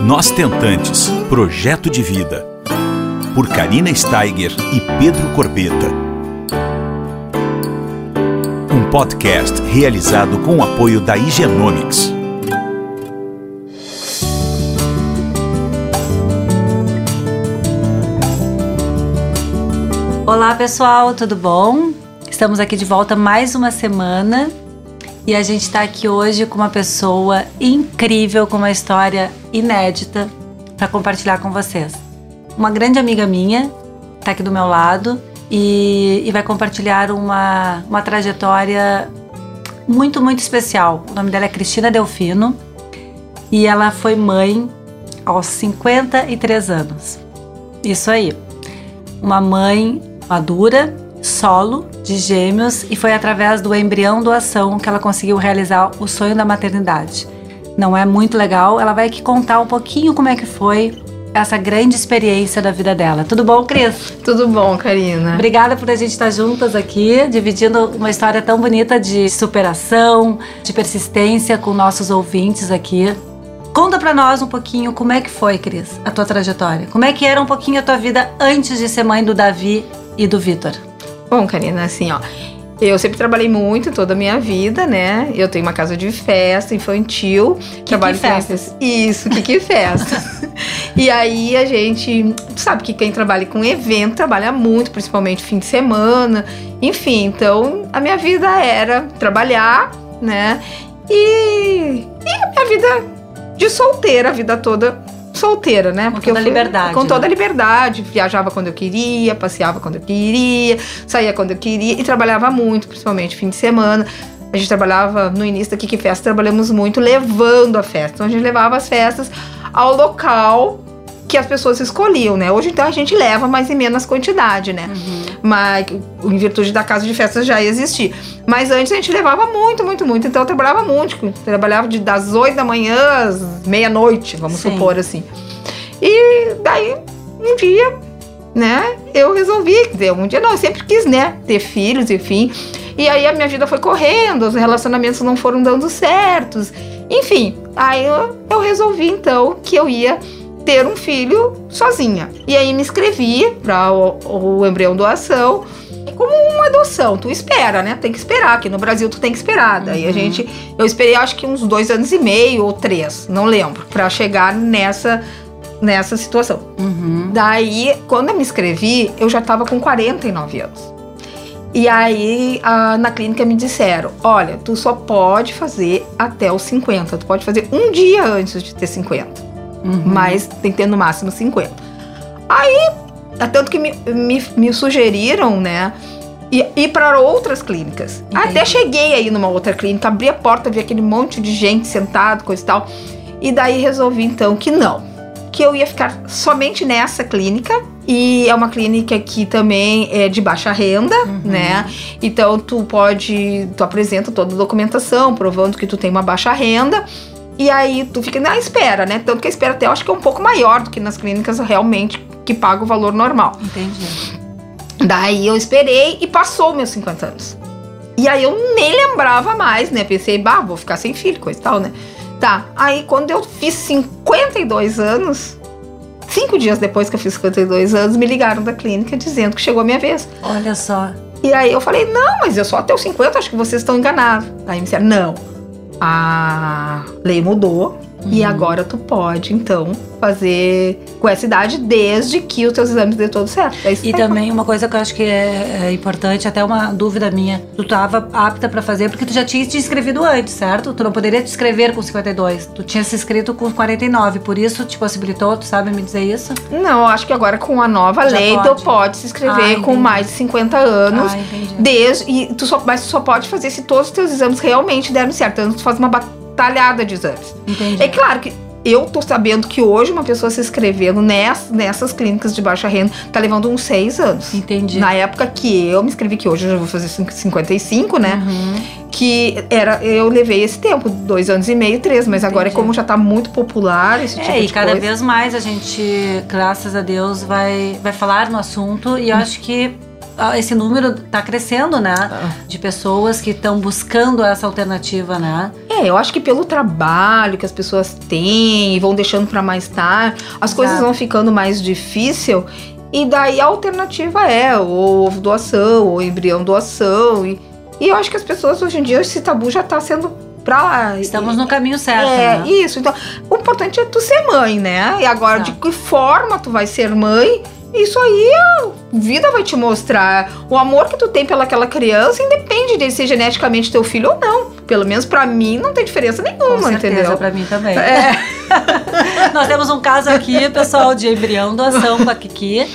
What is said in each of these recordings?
Nós Tentantes Projeto de Vida. Por Karina Steiger e Pedro Corbeta. Um podcast realizado com o apoio da Higienomics. Olá pessoal, tudo bom? Estamos aqui de volta mais uma semana e a gente está aqui hoje com uma pessoa incrível, com uma história inédita para compartilhar com vocês. Uma grande amiga minha está aqui do meu lado e, e vai compartilhar uma, uma trajetória muito, muito especial. O nome dela é Cristina Delfino e ela foi mãe aos 53 anos. Isso aí. Uma mãe madura, solo, de gêmeos e foi através do embrião doação que ela conseguiu realizar o sonho da maternidade. Não é muito legal? Ela vai aqui contar um pouquinho como é que foi essa grande experiência da vida dela. Tudo bom, Cris? Tudo bom, Karina. Obrigada por a gente estar juntas aqui, dividindo uma história tão bonita de superação, de persistência com nossos ouvintes aqui. Conta pra nós um pouquinho como é que foi, Cris, a tua trajetória. Como é que era um pouquinho a tua vida antes de ser mãe do Davi e do Vitor? Bom, Karina, assim, ó. Eu sempre trabalhei muito toda a minha vida, né? Eu tenho uma casa de festa infantil. Que trabalho que festas? Isso, que que festa. e aí a gente sabe que quem trabalha com evento trabalha muito, principalmente fim de semana. Enfim, então a minha vida era trabalhar, né? E, e a minha vida de solteira, a vida toda solteira, né? Com Porque toda eu fui, liberdade. Com né? toda a liberdade. Viajava quando eu queria, passeava quando eu queria, saía quando eu queria e trabalhava muito, principalmente fim de semana. A gente trabalhava no início da Kiki Festa, trabalhamos muito levando a festa. Então a gente levava as festas ao local que as pessoas escolhiam, né? Hoje então a gente leva, mas em menos quantidade, né? Uhum. Mas em virtude da casa de festas já existia. Mas antes a gente levava muito, muito, muito. Então eu trabalhava muito. Trabalhava de, das 8 da manhã às meia-noite, vamos Sim. supor assim. E daí, um dia, né, eu resolvi, dizer, um dia não, eu sempre quis, né, ter filhos, enfim. E aí a minha vida foi correndo, os relacionamentos não foram dando certos. Enfim, aí eu, eu resolvi então que eu ia ter um filho sozinha. E aí me inscrevi para o, o embrião doação como uma adoção. Tu espera, né? Tem que esperar. Aqui no Brasil tu tem que esperar. Daí uhum. a gente. Eu esperei acho que uns dois anos e meio ou três, não lembro, para chegar nessa nessa situação. Uhum. Daí, quando eu me inscrevi, eu já tava com 49 anos. E aí, a, na clínica me disseram: olha, tu só pode fazer até os 50. Tu pode fazer um dia antes de ter 50 uhum. mas tem que ter no máximo 50. Aí, tanto que me, me, me sugeriram, né? ir para outras clínicas. Entendi. Até cheguei aí numa outra clínica, abri a porta, vi aquele monte de gente sentado, coisa e tal. E daí resolvi então que não, que eu ia ficar somente nessa clínica. E é uma clínica que também é de baixa renda, uhum. né? Então tu pode, tu apresenta toda a documentação provando que tu tem uma baixa renda. E aí tu fica na espera, né? Tanto que a espera até eu acho que é um pouco maior do que nas clínicas realmente que paga o valor normal. Entendi. Daí eu esperei e passou meus 50 anos. E aí eu nem lembrava mais, né? Pensei, bah, vou ficar sem filho, coisa e tal, né? Tá, aí quando eu fiz 52 anos, cinco dias depois que eu fiz 52 anos, me ligaram da clínica dizendo que chegou a minha vez. Olha só. E aí eu falei, não, mas eu só até os 50, acho que vocês estão enganados. Aí me disseram, não, a lei mudou uhum. e agora tu pode, então, fazer com essa idade desde que os teus exames dê todo certo. É e também uma coisa que eu acho que é, é importante, até uma dúvida minha, tu estava apta para fazer porque tu já tinha te inscrevido antes, certo? Tu não poderia te inscrever com 52, tu tinha se inscrito com 49, por isso te possibilitou, tu sabe me dizer isso? Não, acho que agora com a nova já lei pode. tu pode se inscrever ah, com mais de 50 anos, ah, desde e tu só, mas tu só pode fazer se todos os teus exames realmente deram certo, então tu faz uma batalhada de exames. Entendi. É claro que eu tô sabendo que hoje uma pessoa se inscrevendo nessas, nessas clínicas de baixa renda tá levando uns seis anos. Entendi. Na época que eu me inscrevi, que hoje eu já vou fazer 55, né? Uhum. Que era, eu levei esse tempo, dois anos e meio, três, mas Entendi. agora é como já tá muito popular esse tipo é, de coisa. e cada vez mais a gente, graças a Deus, vai, vai falar no assunto e eu hum. acho que esse número está crescendo, né? Ah. De pessoas que estão buscando essa alternativa, né? É, eu acho que pelo trabalho que as pessoas têm e vão deixando para mais tarde, as Exato. coisas vão ficando mais difícil. E daí a alternativa é o ovo doação, ou embrião doação. E, e eu acho que as pessoas hoje em dia, esse tabu já tá sendo pra lá. Estamos no caminho certo, É, né? isso. Então, o importante é tu ser mãe, né? E agora, de Exato. que forma tu vai ser mãe, isso aí a vida vai te mostrar. O amor que tu tem pelaquela criança independe de ser geneticamente teu filho ou não. Pelo menos pra mim não tem diferença Com nenhuma, certeza, entendeu? pra mim também. É, Nós temos um caso aqui, pessoal, de embrião doação com a Kiki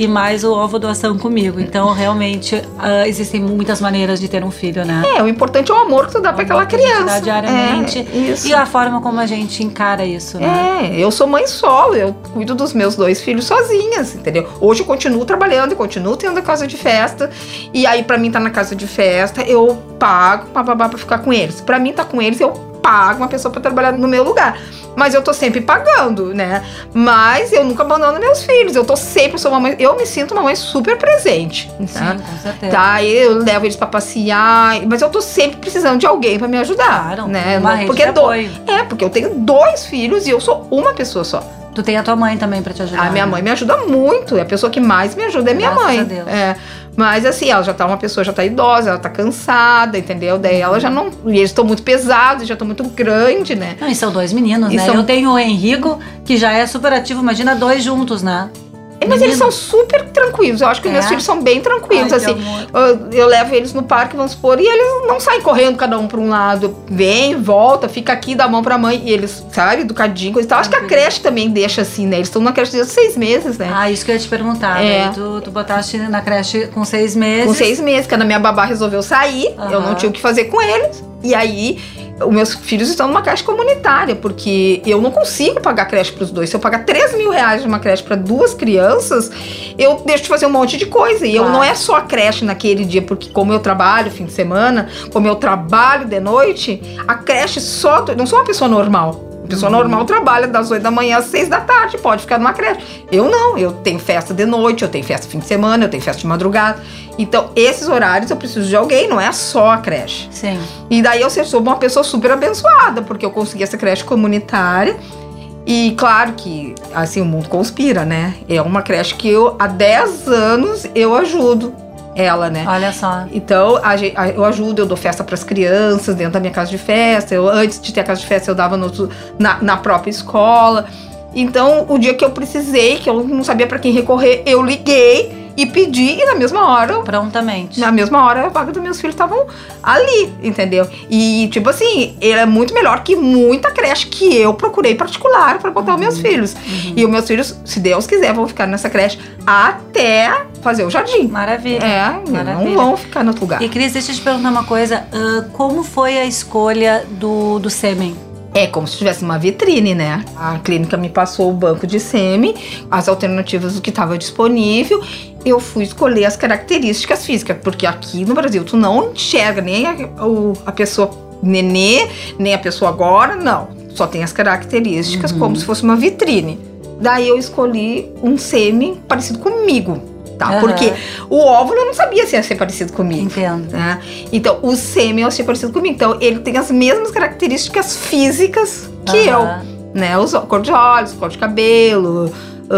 e mais o ovo doação comigo. Então, realmente, ah, existem muitas maneiras de ter um filho, né? é, o importante é o amor que tu dá pra aquela a criança. diariamente. É, isso. E a forma como a gente encara isso, né? É, eu sou mãe solo, eu cuido dos meus dois filhos sozinhas, entendeu? Hoje eu continuo trabalhando e continuo tendo casa de festa. E aí, pra mim, tá na casa de festa, eu pago bababá pra ficar com eles. Pra mim, tá com eles, eu pago uma pessoa pra trabalhar no meu lugar. Mas eu tô sempre pagando, né? Mas eu nunca abandono meus filhos. Eu tô sempre, sou uma mãe. Eu me sinto uma mãe super presente. Tá? Sim, com certeza. Tá, eu levo eles pra passear, mas eu tô sempre precisando de alguém pra me ajudar, Claro, né? uma Não- rede porque do- é, porque eu tenho dois filhos e eu sou uma pessoa só. Tu tem a tua mãe também pra te ajudar. A minha né? mãe me ajuda muito. É a pessoa que mais me ajuda é minha Graças mãe. a Deus. É. Mas assim, ela já tá uma pessoa, já tá idosa, ela tá cansada, entendeu? Daí ela já não. E eles estão muito pesados, já estão muito grande, né? Não, e são dois meninos, E né? são- Eu tenho o Henrico, que já é super ativo, imagina dois juntos, né? É, Mas eles são super tranquilos. Eu acho que É? meus filhos são bem tranquilos, Ai, assim. Eu, eu levo eles no parque, vamos supor, e eles não saem correndo cada um pra um lado. Vem, volta, fica aqui, dá a mão pra mãe. E eles, sabe, educadinho, coisa e tal. Acho que a creche também deixa assim, né? Eles estão na creche desde seis meses, né? Ah, isso que eu ia te perguntar. É. Daí Tu, tu botaste na creche com seis meses. Com seis meses, que a minha babá resolveu sair, eu Aham. não tinha o que fazer com eles. E aí, os meus filhos estão numa creche comunitária, porque eu não consigo pagar creche pros dois. Se eu pagar 3 mil reais numa creche para duas crianças, eu deixo de fazer um monte de coisa. E eu Claro. não é só a creche naquele dia, porque como eu trabalho fim de semana, como eu trabalho de noite, a creche só. Eu não sou uma pessoa normal. A pessoa Uhum. normal trabalha das 8 da manhã às 6 da tarde, pode ficar numa creche. Eu não, eu tenho festa de noite, eu tenho festa fim de semana, eu tenho festa de madrugada. Então, esses horários eu preciso de alguém, não é só a creche. Sim. E daí eu sou uma pessoa super abençoada, porque eu consegui essa creche comunitária. E claro que, assim, o mundo conspira, né? É uma creche que eu, há 10 anos, eu ajudo ela, né? Olha só. Então, a a- eu ajudo, eu dou festa para as crianças dentro da minha casa de festa. Eu, antes de ter a casa de festa, eu dava no na, na própria escola. Então, o dia que eu precisei, que eu não sabia para quem recorrer, eu liguei e pedi, e na mesma hora Prontamente. na mesma hora, a vaga dos meus filhos estavam ali, entendeu? E, tipo assim, ele é muito melhor que muita creche que eu procurei particular para botar os meus filhos. Uhum. E os meus filhos, se Deus quiser, vão ficar nessa creche até fazer o jardim. Maravilha. É, Maravilha. não vão ficar no outro lugar. E Cris, deixa eu te perguntar uma coisa. ah, como foi a escolha do, do sêmen? É como se tivesse uma vitrine, né? A clínica me passou o banco de sêmen, as alternativas do que estava disponível. Eu fui escolher as características físicas, porque aqui no Brasil tu não enxerga nem a, o- a pessoa nenê, nem a pessoa agora, não. Só tem as características Uhum. como se fosse uma vitrine. Daí eu escolhi um sêmen parecido comigo, tá? Aham. Porque o óvulo eu não sabia se ia ser parecido comigo Entendo. né? Então, o sêmen eu achei parecido comigo. Então, ele tem as mesmas características físicas que eu, Aham. né? Os, cor de olhos, cor de cabelo,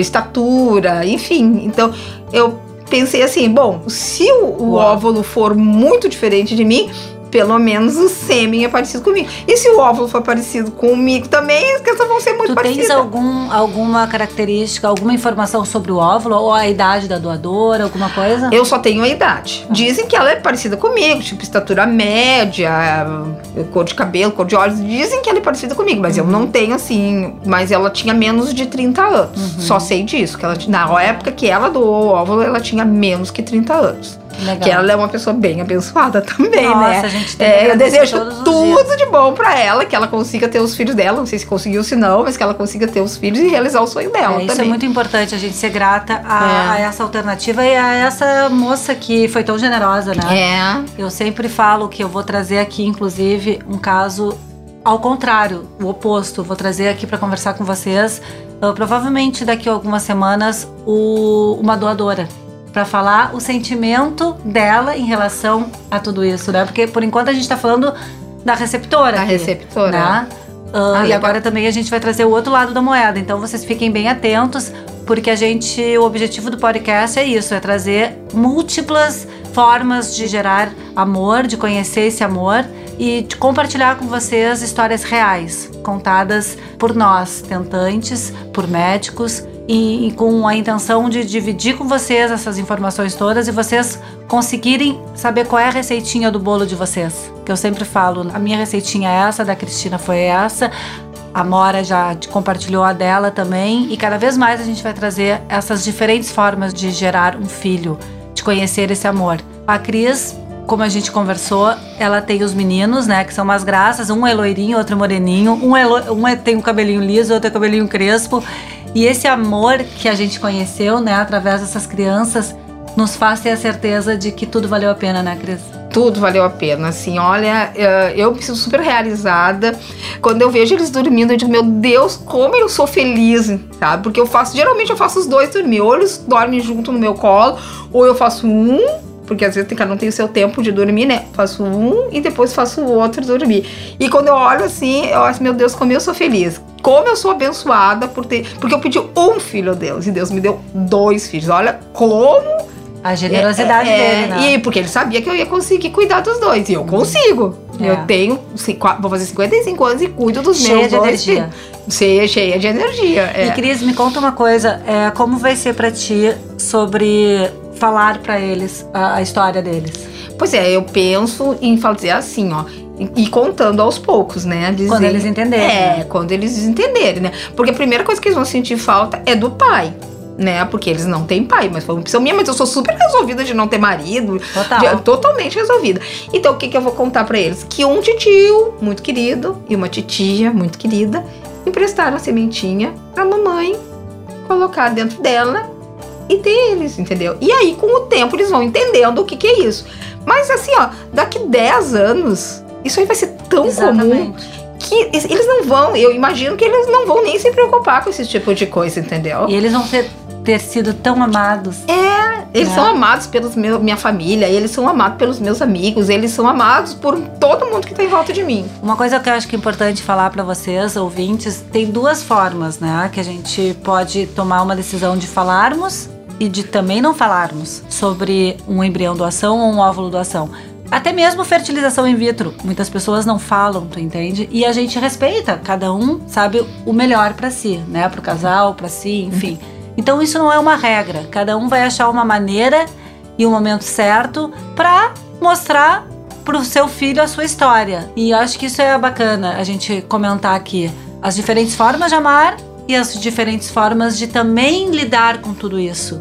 estatura, enfim. Então, eu pensei assim, bom, se o, o óvulo for muito diferente de mim, pelo menos o sêmen é parecido comigo. E se o óvulo for parecido comigo também, as crianças vão ser muito Tu parecidas. tens algum, alguma característica, alguma informação sobre o óvulo ou a idade da doadora, alguma coisa? Eu só tenho a idade. Dizem que ela é parecida comigo, tipo estatura média, cor de cabelo, cor de olhos. Dizem que ela é parecida comigo, mas eu não tenho assim. Mas ela tinha menos de 30 anos. Uhum. Só sei disso. Que ela, na época que ela doou o óvulo, ela tinha menos que 30 anos. Legal. Que ela é uma pessoa bem abençoada também, Nossa, né? a gente tem É, eu desejo tudo de bom pra ela, que ela consiga ter os filhos dela. Não sei se conseguiu, se não, mas que ela consiga ter os filhos e realizar o sonho dela É, isso também. é muito importante, a gente ser grata a, É. a essa alternativa e a essa moça que foi tão generosa, né? É. Eu sempre falo que eu vou trazer aqui, inclusive, um caso ao contrário, o oposto. Vou trazer aqui para conversar com vocês, ah, provavelmente daqui a algumas semanas, o- uma doadora. Pra falar o sentimento dela em relação a tudo isso, né? Porque por enquanto a gente tá falando da receptora. Da aqui, receptora. Né? Ah, Ah, e legal. agora também a gente vai trazer o outro lado da moeda. Então vocês fiquem bem atentos, porque a gente, o objetivo do podcast é isso, é trazer múltiplas formas de gerar amor, de conhecer esse amor e de compartilhar com vocês histórias reais, contadas por nós, tentantes, por médicos, e, e com a intenção de dividir com vocês essas informações todas e vocês conseguirem saber qual é a receitinha do bolo de vocês. Que eu sempre falo, a minha receitinha é essa, da Cristina foi essa, a Mora já compartilhou a dela também, e cada vez mais a gente vai trazer essas diferentes formas de gerar um filho, de conhecer esse amor. A Cris, como a gente conversou, ela tem os meninos, né, que são umas graças, um é loirinho, outro é moreninho, um, é um é- tem um cabelinho liso, outro é cabelinho crespo, e esse amor que a gente conheceu, né, através dessas crianças, nos faz ter a certeza de que tudo valeu a pena, né, Cris? Tudo valeu a pena, assim, olha, eh, eu me sinto super realizada. Quando eu vejo eles dormindo, eu digo, meu Deus, como eu sou feliz, sabe? Porque eu faço, geralmente eu faço os dois dormir, ou eles dormem junto no meu colo, ou eu faço um, porque às vezes cada um tem o seu tempo de dormir, né? Faço um e depois faço o outro dormir. E quando eu olho assim, eu acho, meu Deus, como eu sou feliz. Como eu sou abençoada por ter. Porque eu pedi um filho a Deus e Deus me deu dois filhos. Olha como A generosidade é, é, dele, né? E porque ele sabia que eu ia conseguir cuidar dos dois. E eu consigo. É. Eu tenho. Vou fazer 55 anos e cuido dos Cheia meus de dois energia. filhos. Cheia, cheia de energia. É. E Cris, me conta uma coisa, é, como vai ser pra ti sobre falar pra eles a, a história deles? Pois é, eu penso em fazer assim, ó. E e contando aos poucos, né? Dizer- Quando eles entenderem, É, né? quando eles entenderem, né? Porque a primeira coisa que eles vão sentir falta é do pai. Né? Porque eles não têm pai, mas foi uma opção minha, mas eu sou super resolvida de não ter marido. Total. de- totalmente resolvida. Então, o que, que eu vou contar pra eles? Que um titio muito querido e uma titia muito querida emprestaram a sementinha pra mamãe colocar dentro dela e ter eles, entendeu? E aí, com o tempo, eles vão entendendo o que, que é isso. Mas assim, ó, daqui 10 anos, isso aí vai ser tão comum Exatamente. que es- eles não vão, eu imagino que eles não vão nem se preocupar com esse tipo de coisa, entendeu? E eles vão ter, ter sido tão amados. Eles né? são amados pela minha família, eles são amados pelos meus amigos, eles são amados por todo mundo que tá em volta de mim. Uma coisa que eu acho que é importante falar pra vocês, ouvintes, tem duas formas, né? Que a gente pode tomar uma decisão de falarmos e de também não falarmos sobre um embrião doação ou um óvulo doação. Até mesmo fertilização in vitro. Muitas pessoas não falam, tu entende? E a gente respeita, cada um sabe o melhor pra si, né? Pro casal, pra si, enfim. Então isso não é uma regra. Cada um vai achar uma maneira e um momento certo pra mostrar pro seu filho a sua história. E eu acho que isso é bacana a gente comentar aqui. As diferentes formas de amar e as diferentes formas de também lidar com tudo isso.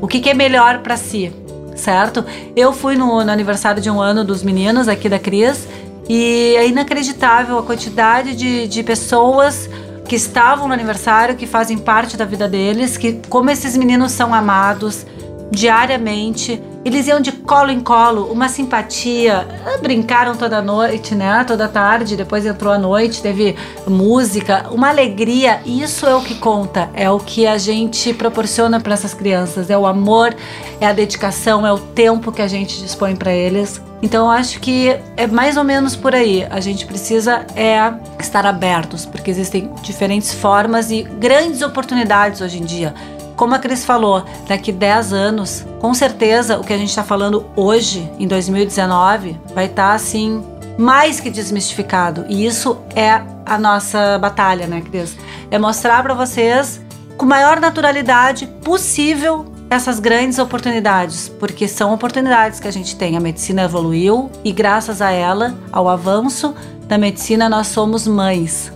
O que, que é melhor pra si, certo? Eu fui no, no aniversário de um ano dos meninos aqui da Cris e é inacreditável a quantidade de, de pessoas que estavam no aniversário, que fazem parte da vida deles, que como esses meninos são amados diariamente. Eles iam de colo em colo, uma simpatia. Ah, Brincaram toda noite, né? Toda tarde, depois entrou a noite, teve música, uma alegria. Isso é o que conta, é o que a gente proporciona para essas crianças. É o amor, é a dedicação, é o tempo que a gente dispõe para eles. Então eu acho que é mais ou menos por aí. A gente precisa é estar abertos, porque existem diferentes formas e grandes oportunidades hoje em dia. Como a Cris falou, daqui 10 anos, com certeza o que a gente está falando hoje, em 2019, vai estar assim mais que desmistificado. E isso é a nossa batalha, né, Cris? É mostrar para vocês com maior naturalidade possível essas grandes oportunidades, porque são oportunidades que a gente tem. A medicina evoluiu e graças a ela, ao avanço da medicina, nós somos mães.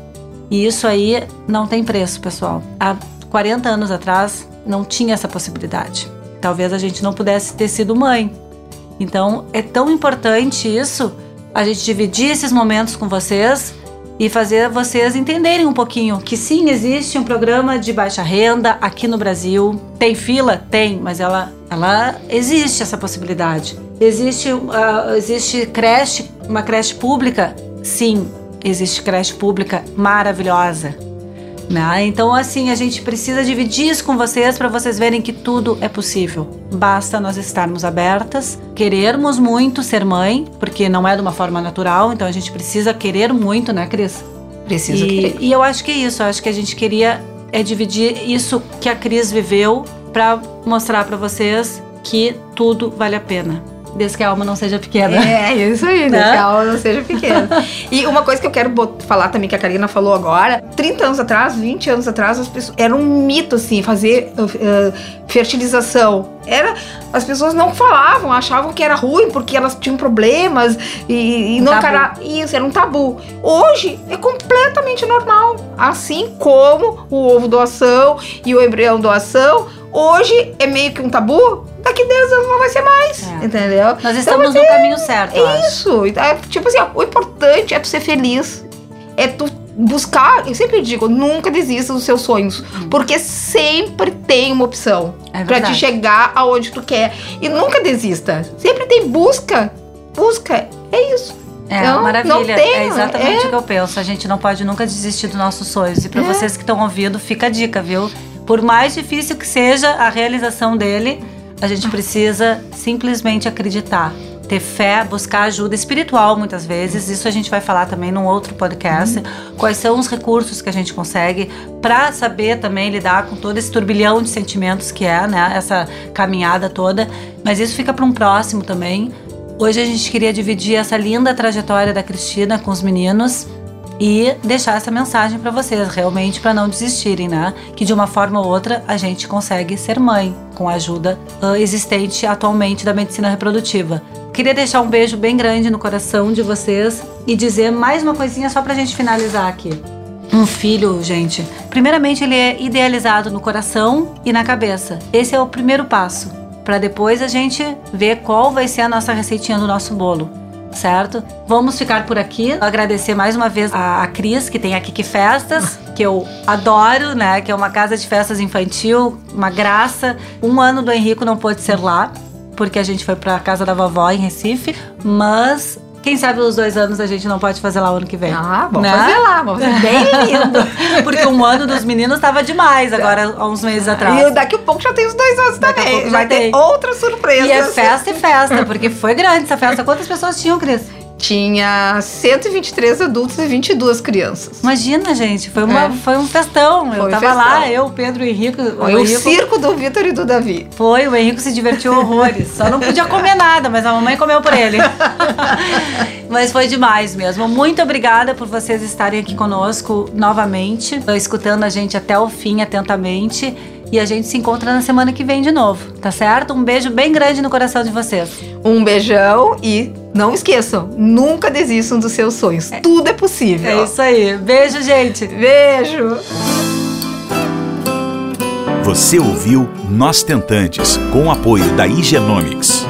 E isso aí não tem preço, pessoal. Há 40 anos atrás não tinha essa possibilidade. Talvez a gente não pudesse ter sido mãe. Então é tão importante isso, a gente dividir esses momentos com vocês e fazer vocês entenderem um pouquinho que sim, existe um programa de baixa renda aqui no Brasil. Tem fila? Tem, mas ela, ela existe essa possibilidade. Existe, uh, existe creche, uma creche pública? Sim, existe creche pública maravilhosa. Né? Então, assim, a gente precisa dividir isso com vocês para vocês verem que tudo é possível. Basta nós estarmos abertas, querermos muito ser mãe, porque não é de uma forma natural, então a gente precisa querer muito, né, Cris? Precisa e, querer. e eu acho que é isso, eu acho que a gente queria é dividir isso que a Cris viveu para mostrar para vocês que tudo vale a pena. Desde que a alma não seja pequena. É, isso aí, né? Que a alma não seja pequena. e uma coisa que eu quero falar também, que a Karina falou agora: 30 anos atrás, 20 anos atrás, as pessoas, era um mito, assim, fazer uh, uh, fertilização. Era, as pessoas não falavam, achavam que era ruim porque elas tinham problemas e, e Um não cara, isso era um tabu. Hoje é completamente normal, assim como o ovo doação e o embrião doação. Hoje é meio que um tabu, daqui 10 anos não vai ser mais, É. entendeu? Nós Então estamos no caminho certo, isso, é, tipo assim, o importante é tu ser feliz. É tu buscar, eu sempre digo, nunca desista dos seus sonhos, porque sempre tem uma opção Hum. É pra te chegar aonde tu quer e nunca desista. Sempre tem busca, busca, é isso. É, Não, maravilha. não tem, é exatamente é. o que eu penso. A gente não pode nunca desistir dos nossos sonhos. E para É. vocês que estão ouvindo, fica a dica, viu? Por mais difícil que seja a realização dele, a gente precisa simplesmente acreditar. Ter fé, buscar ajuda espiritual muitas vezes. Isso a gente vai falar também num outro podcast. Quais são os recursos que a gente consegue para saber também lidar com todo esse turbilhão de sentimentos que é, né? Essa caminhada toda. Mas isso fica para um próximo também. Hoje a gente queria dividir essa linda trajetória da Cristina com os meninos e deixar essa mensagem para vocês, realmente para não desistirem, né? Que de uma forma ou outra a gente consegue ser mãe com a ajuda ah, existente atualmente da medicina reprodutiva. Queria deixar um beijo bem grande no coração de vocês e dizer mais uma coisinha só pra gente finalizar aqui. Um filho, gente, primeiramente ele é idealizado no coração e na cabeça. Esse é o primeiro passo, para depois a gente ver qual vai ser a nossa receitinha do nosso bolo. Certo? Vamos ficar por aqui. Agradecer mais uma vez a, a Cris, que tem a Kiki Festas, que eu adoro, né? Que é uma casa de festas infantil, uma graça. Um ano do Henrico não pôde ser lá, porque a gente foi pra casa da vovó em Recife, mas quem sabe os dois anos a gente não pode fazer lá o ano que vem. Ah, vamos Né? fazer lá, vamos fazer bem lindo. Porque um ano dos meninos tava demais agora, há uns meses atrás. E daqui a pouco já tem os dois anos Daqui também. Vai ter tem. outras surpresas. E é festa e festa, porque foi grande essa festa. Quantas pessoas tinham, Cris? Tinha 123 adultos e 22 crianças. Imagina, gente, foi, uma, É. foi um festão. eu Foi tava festão. lá, eu, o Pedro, o Henrico. Foi o o Henrico circo do Vitor e do Davi. foi, o Henrico se divertiu horrores. Só não podia comer nada, mas a mamãe comeu por ele. mas foi demais mesmo. Muito obrigada por vocês estarem aqui conosco novamente, escutando a gente até o fim atentamente. E a gente se encontra na semana que vem de novo, tá certo? Um beijo bem grande no coração de vocês. Um beijão e não esqueçam, nunca desistam dos seus sonhos. Tudo é possível. É isso aí. Beijo, gente. Beijo! Você ouviu Nós Tentantes, com o apoio da Igenomics.